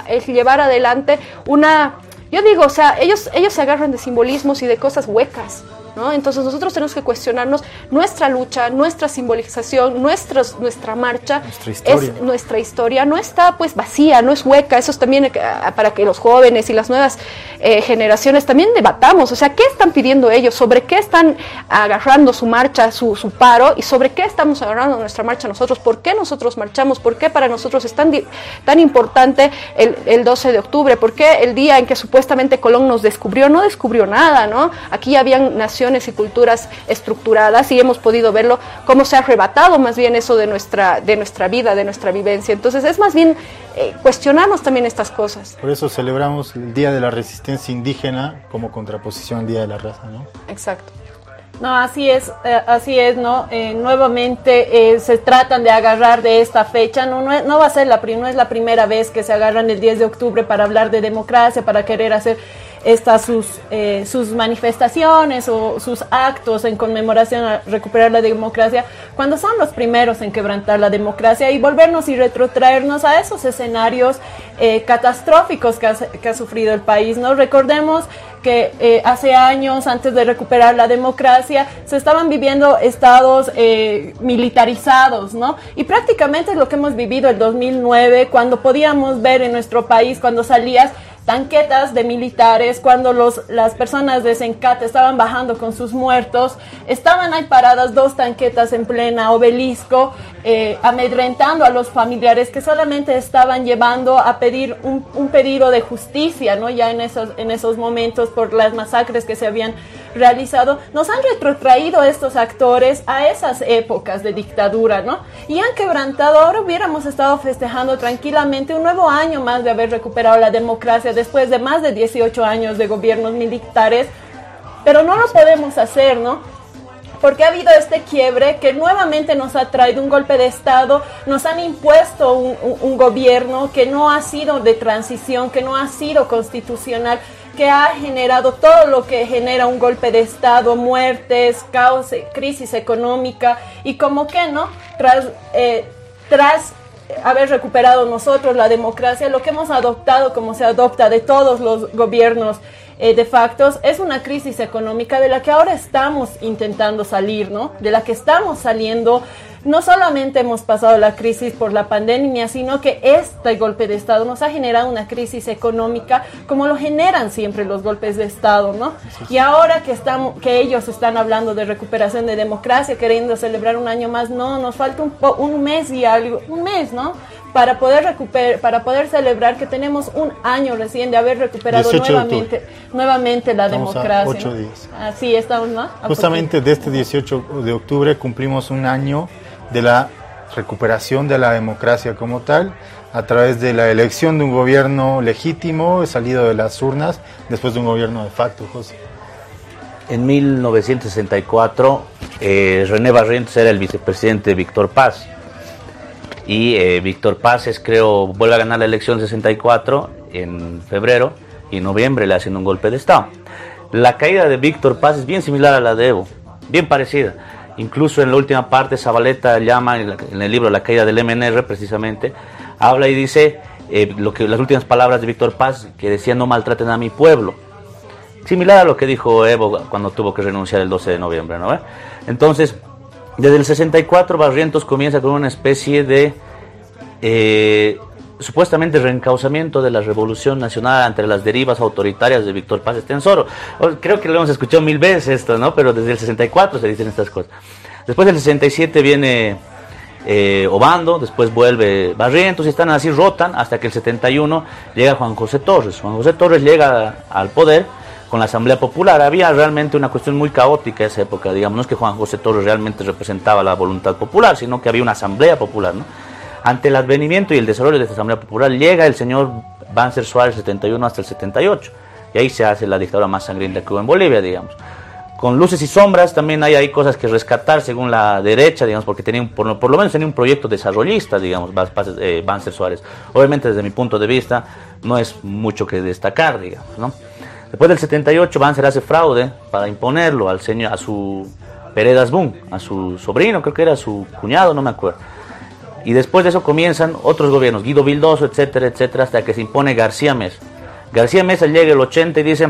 es llevar adelante una... Yo digo, o sea, ellos, ellos se agarran de simbolismos y de cosas huecas, entonces nosotros tenemos que cuestionarnos nuestra lucha, nuestra simbolización, nuestra marcha, nuestra historia. es nuestra historia, no está pues vacía, no es hueca, eso es también eh, para que los jóvenes y las nuevas eh, generaciones también debatamos, o sea, ¿qué están pidiendo ellos? ¿Sobre qué están agarrando su marcha, su, paro? ¿Y sobre qué estamos agarrando nuestra marcha nosotros? ¿Por qué nosotros marchamos? ¿Por qué para nosotros es tan, tan importante el, el 12 de octubre? ¿Por qué el día en que supuestamente Colón nos descubrió? No descubrió nada, ¿no? Aquí habían nacido y culturas estructuradas y hemos podido verlo cómo se ha arrebatado más bien eso de nuestra, de nuestra vida, de nuestra vivencia. Entonces es más bien eh, cuestionarnos también estas cosas. Por eso celebramos el Día de la Resistencia Indígena como contraposición al Día de la Raza, ¿no? Exacto. No, así es, eh, así es, ¿no? Eh, nuevamente se tratan de agarrar de esta fecha, no, no, no va a ser la, no es la primera vez que se agarran el 10 de octubre para hablar de democracia, para querer hacer estas sus, eh, sus manifestaciones o sus actos en conmemoración a recuperar la democracia, cuando son los primeros en quebrantar la democracia y volvernos y retrotraernos a esos escenarios eh, catastróficos que ha, que ha, sufrido el país. ¿no? Recordemos que eh, hace años, antes de recuperar la democracia, se estaban viviendo estados eh, militarizados, ¿no? Y prácticamente es lo que hemos vivido el 2009, cuando podíamos ver en nuestro país, cuando salías tanquetas de militares, cuando los, las personas de Sencate estaban bajando con sus muertos, estaban ahí paradas dos tanquetas en plena obelisco, eh, amedrentando a los familiares que solamente estaban llevando a pedir un, un, pedido de justicia, ¿no? Ya en esos, en esos momentos por las masacres que se habían realizado, nos han retrotraído estos actores a esas épocas de dictadura, ¿no? Y han quebrantado, ahora hubiéramos estado festejando tranquilamente un nuevo año más de haber recuperado la democracia después de más de 18 años de gobiernos militares, pero no lo podemos hacer, ¿no? porque ha habido este quiebre que nuevamente nos ha traído un golpe de Estado, nos han impuesto un, un, un, gobierno que no ha sido de transición, que no ha sido constitucional, que ha generado todo lo que genera un golpe de Estado, muertes, caos, crisis económica y como que, ¿no? Tras, eh, tras haber recuperado nosotros la democracia, lo que hemos adoptado como se adopta de todos los gobiernos eh, de facto es una crisis económica de la que ahora estamos intentando salir, ¿no? De la que estamos saliendo. No solamente hemos pasado la crisis por la pandemia, sino que este golpe de Estado nos ha generado una crisis económica como lo generan siempre los golpes de Estado, ¿no? Y ahora que, estamos, que ellos están hablando de recuperación de democracia, queriendo celebrar un año más, no, nos falta un, un mes y algo, un mes, ¿no? para poder recuperar, para poder celebrar que tenemos un año recién de haber recuperado nuevamente, nuevamente la estamos democracia. ocho ¿no? días. Así estamos, ¿no? Justamente de este 18 de octubre cumplimos un año de la recuperación de la democracia como tal, a través de la elección de un gobierno legítimo, salido de las urnas, después de un gobierno de facto, José. En 1964, eh, René Barrientos era el vicepresidente de Víctor Paz y eh, Víctor Paz creo, vuelve a ganar la elección 64 en febrero y en noviembre le hacen un golpe de Estado. La caída de Víctor Paz es bien similar a la de Evo, bien parecida. Incluso en la última parte Zabaleta llama, en el libro La caída del MNR precisamente, habla y dice eh, lo que, las últimas palabras de Víctor Paz, que decía no maltraten a mi pueblo. Similar a lo que dijo Evo cuando tuvo que renunciar el 12 de noviembre. ¿no? Entonces, desde el 64 Barrientos comienza con una especie de eh, supuestamente reencauzamiento de la revolución nacional ante las derivas autoritarias de Víctor Paz Estensoro. Creo que lo hemos escuchado mil veces esto, ¿no? Pero desde el 64 se dicen estas cosas. Después del 67 viene eh, Obando, después vuelve Barrientos y están así, rotan hasta que el 71 llega Juan José Torres. Juan José Torres llega al poder con la Asamblea Popular. Había realmente una cuestión muy caótica esa época, digamos, no es que Juan José Torres realmente representaba la voluntad popular, sino que había una Asamblea Popular, ¿no? Ante el advenimiento y el desarrollo de esta Asamblea Popular llega el señor Banzer Suárez 71 hasta el 78, y ahí se hace la dictadura más sangrienta que hubo en Bolivia, digamos. Con luces y sombras también hay, hay cosas que rescatar según la derecha, digamos, porque tenían, por, por lo menos tenía un proyecto desarrollista, digamos, eh, Banzer Suárez. Obviamente desde mi punto de vista no es mucho que destacar, digamos, ¿no? Después del 78 Banzer hace fraude para imponerlo al señor, a su Peredas Boom, a su sobrino, creo que era su cuñado, no me acuerdo. Y después de eso comienzan otros gobiernos, Guido Vildoso, etcétera, etcétera, hasta que se impone García Mesa. García Mesa llega el 80 y dice,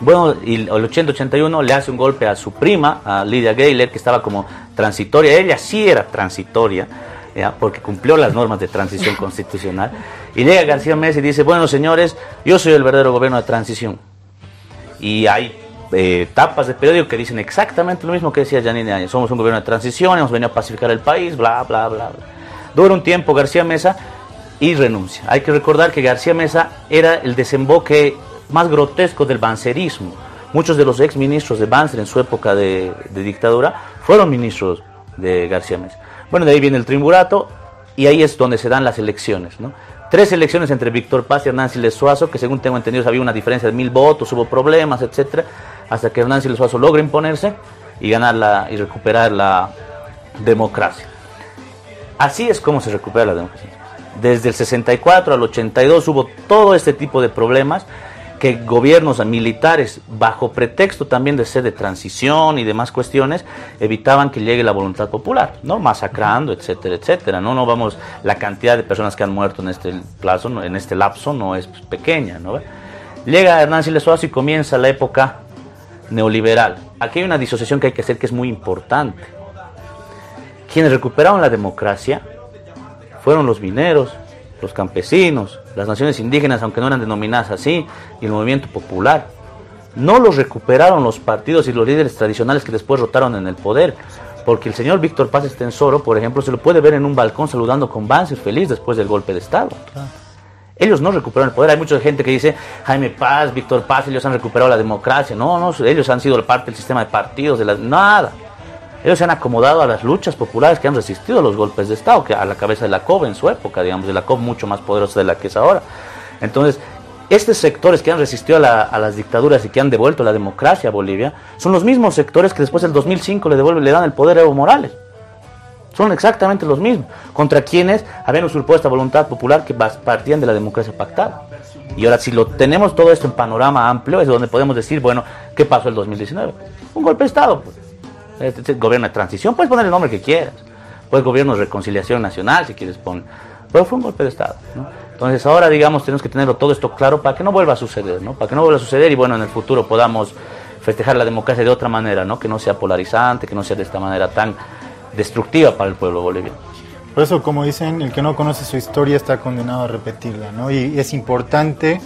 bueno, y el 80-81 le hace un golpe a su prima, a Lidia Gayler, que estaba como transitoria. Ella sí era transitoria, porque cumplió las normas de transición constitucional. Y llega García Mesa y dice, bueno, señores, yo soy el verdadero gobierno de transición. Y hay eh, tapas de periódico que dicen exactamente lo mismo que decía Janine Áñez. Somos un gobierno de transición, hemos venido a pacificar el país, bla, bla, bla, bla. Dura un tiempo García Mesa y renuncia. Hay que recordar que García Mesa era el desemboque más grotesco del bancerismo. Muchos de los ex ministros de Banzer en su época de, de, dictadura fueron ministros de García Mesa. Bueno, de ahí viene el triunvirato y ahí es donde se dan las elecciones. ¿no? Tres elecciones entre Víctor Paz y Hernán Siles Suazo, que según tengo entendido había una diferencia de mil votos, hubo problemas, etcétera, hasta que Hernán Siles Suazo logra imponerse y ganar la, y recuperar la democracia. Así es como se recupera la democracia. Desde el 64 al 82 hubo todo este tipo de problemas que gobiernos militares, bajo pretexto también de ser de transición y demás cuestiones, evitaban que llegue la voluntad popular, ¿no? Masacrando, etcétera, etcétera. No, no vamos, la cantidad de personas que han muerto en este plazo, en este lapso, no es pequeña, ¿no? Llega Hernán Siles y comienza la época neoliberal. Aquí hay una disociación que hay que hacer que es muy importante. Quienes recuperaron la democracia fueron los mineros, los campesinos, las naciones indígenas, aunque no eran denominadas así, y el movimiento popular. No los recuperaron los partidos y los líderes tradicionales que después rotaron en el poder, porque el señor Víctor Paz Estensoro, por ejemplo, se lo puede ver en un balcón saludando con Banzer feliz después del golpe de Estado. Ellos no recuperaron el poder. Hay mucha gente que dice, Jaime Paz, Víctor Paz, ellos han recuperado la democracia. No, no, ellos han sido parte del sistema de partidos, de las... Nada. Ellos se han acomodado a las luchas populares que han resistido a los golpes de Estado, que a la cabeza de la COB en su época, digamos, de la COB mucho más poderosa de la que es ahora. Entonces, estos sectores que han resistido a, las dictaduras y que han devuelto la democracia a Bolivia, son los mismos sectores que después del 2005 le devuelven, le dan el poder a Evo Morales. Son exactamente los mismos, contra quienes habían usurpado esta voluntad popular que partían de la democracia pactada. Y ahora, si lo tenemos todo esto en panorama amplio, es donde podemos decir, bueno, ¿qué pasó el 2019? Un golpe de Estado. Pues. Este, este gobierno de transición, puedes poner el nombre que quieras. Puedes gobierno de reconciliación nacional, si quieres poner. Pero fue un golpe de Estado. Entonces ahora, digamos, tenemos que tenerlo todo esto claro para que no vuelva a suceder, ¿no? Para que no vuelva a suceder y bueno, en el futuro podamos festejar la democracia de otra manera, ¿no? Que no sea polarizante, que no sea de esta manera tan destructiva para el pueblo boliviano. Por eso, como dicen, el que no conoce su historia está condenado a repetirla, ¿no? Y es importante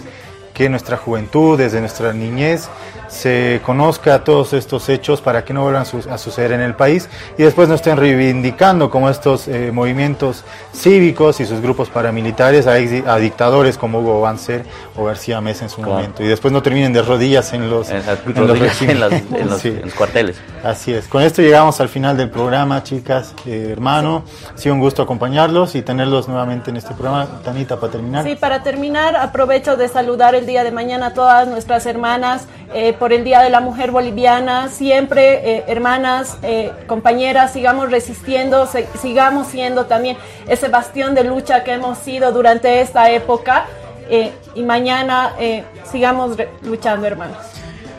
que nuestra juventud, desde nuestra niñez, se conozca todos estos hechos para que no vuelvan a suceder en el país y después no estén reivindicando como estos eh, movimientos cívicos y sus grupos paramilitares a, dictadores como Hugo Banzer o García Mesa en su momento y después no terminen de rodillas en los, en, los, cuarteles. Así es. Con esto llegamos al final del programa, chicas, eh, hermano. Ha sido un gusto acompañarlos y tenerlos nuevamente en este programa. Tanita, para terminar. Sí, para terminar, aprovecho de saludar el día de mañana a todas nuestras hermanas. Eh, por el Día de la Mujer Boliviana. Siempre, eh, hermanas, eh, compañeras, sigamos resistiendo, sigamos siendo también ese bastión de lucha que hemos sido durante esta época. y mañana sigamos luchando, hermanos.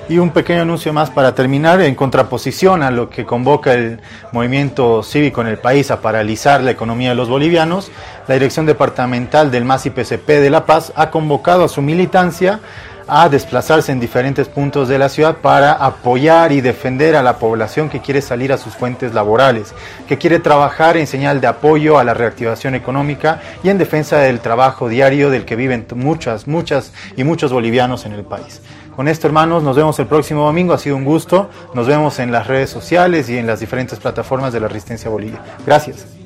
Y un pequeño anuncio más para terminar, en contraposición a lo que convoca el movimiento cívico en el país a paralizar la economía de los bolivianos, la Dirección Departamental del MAS y PCP de La Paz ha convocado a su militancia a desplazarse en diferentes puntos de la ciudad para apoyar y defender a la población que quiere salir a sus fuentes laborales, que quiere trabajar en señal de apoyo a la reactivación económica y en defensa del trabajo diario del que viven muchas, muchas y muchos bolivianos en el país. Con esto, hermanos, nos vemos el próximo domingo. Ha sido un gusto. Nos vemos en las redes sociales y en las diferentes plataformas de la Resistencia Bolivia. Gracias.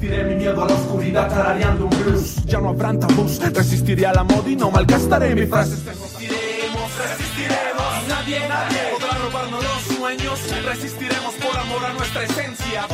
Resistiré mi miedo a la oscuridad tarareando un blues. Ya no habrá tabús. Resistiré a la moda y no malgastaré mis frases. Resistiremos, resistiremos. Nadie, nadie podrá robarnos los sueños. Resistiremos por amor a nuestra esencia.